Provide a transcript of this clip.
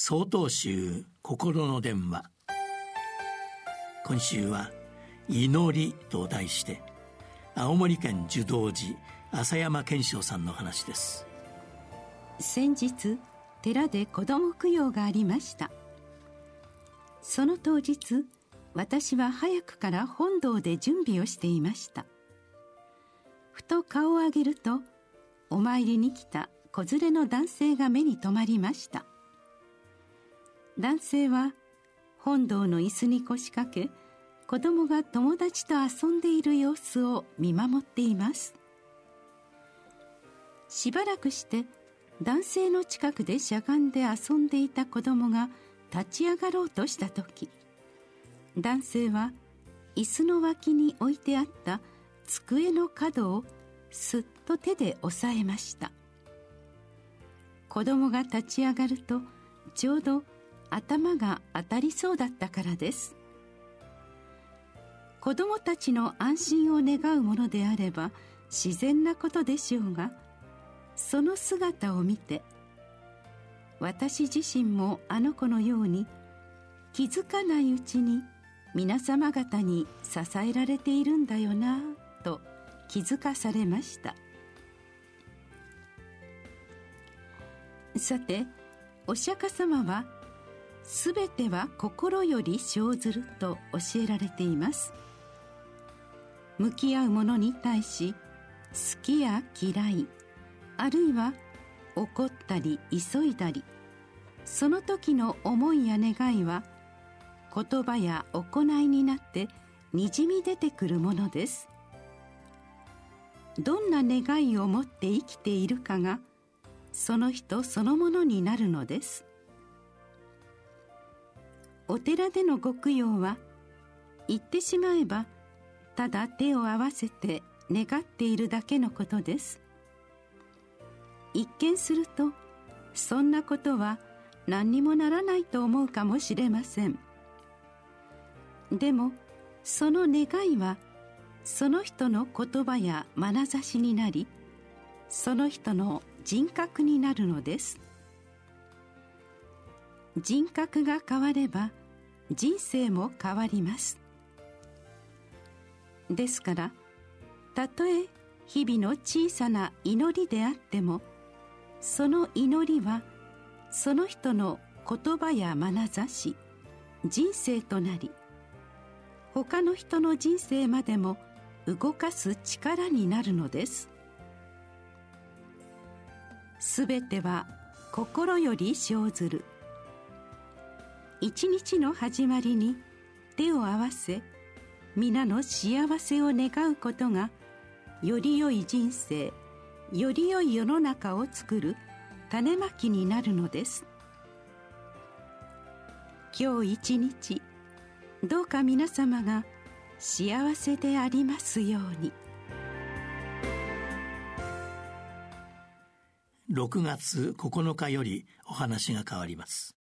総統集心の電話。今週は「祈り」と題して青森県樹道寺浅山健章さんの話です。先日寺で子供供養がありました。その当日私は早くから本堂で準備をしていました。ふと顔を上げるとお参りに来た子連れの男性が目に留まりました。男性は本堂の椅子に腰掛け子供が友達と遊んでいる様子を見守っています。しばらくして男性の近くでしゃがんで遊んでいた子供が立ち上がろうとした時男性は椅子の脇に置いてあった机の角をすっと手で押さえました。子供が立ち上がるとちょうど頭が当たりそうだったからです。子供たちの安心を願うものであれば自然なことでしょうがその姿を見て私自身もあの子のように気づかないうちに皆様方に支えられているんだよなと気づかされました。さてお釈迦様は「すべては心より生ずる」と教えられています。向き合う者に対し好きや嫌いあるいは怒ったり急いだりその時の思いや願いは言葉や行いになってにじみ出てくるものです。どんな願いを持って生きているかがその人そのものになるのです。お寺でのご供養は言ってしまえばただ手を合わせて願っているだけのことです。一見するとそんなことは何にもならないと思うかもしれません。でもその願いはその人の言葉や眼差しになりその人の人格になるのです。人格が変われば人生も変わります。ですからたとえ日々の小さな祈りであってもその祈りはその人の言葉や眼差し人生となり他の人の人生までも動かす力になるのです。すべては心より生ずる。一日の始まりに手を合わせ皆の幸せを願うことがより良い人生より良い世の中を作る種まきになるのです。今日一日どうか皆様が幸せでありますように。6月9日よりお話が変わります。